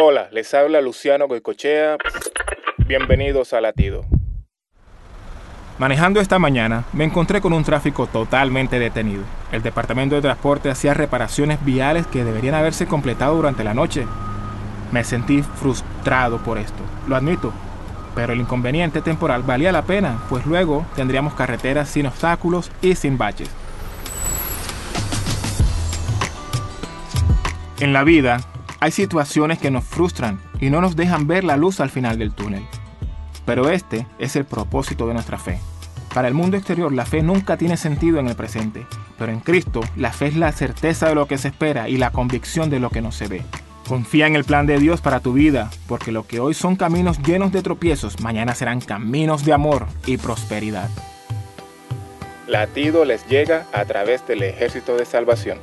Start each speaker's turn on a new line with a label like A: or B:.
A: Hola, les habla Luciano Goicochea. Bienvenidos a Latido. Manejando esta mañana, me encontré con un tráfico totalmente detenido. El Departamento de Transporte hacía reparaciones viales que deberían haberse completado durante la noche. Me sentí frustrado por esto, lo admito, pero el inconveniente temporal valía la pena, pues luego tendríamos carreteras sin obstáculos y sin baches. En la vida, hay situaciones que nos frustran y no nos dejan ver la luz al final del túnel. Pero este es el propósito de nuestra fe. Para el mundo exterior la fe nunca tiene sentido en el presente, pero en Cristo la fe es la certeza de lo que se espera y la convicción de lo que no se ve. Confía en el plan de Dios para tu vida, porque lo que hoy son caminos llenos de tropiezos, mañana serán caminos de amor y prosperidad. Latido les llega a través del ejército de salvación.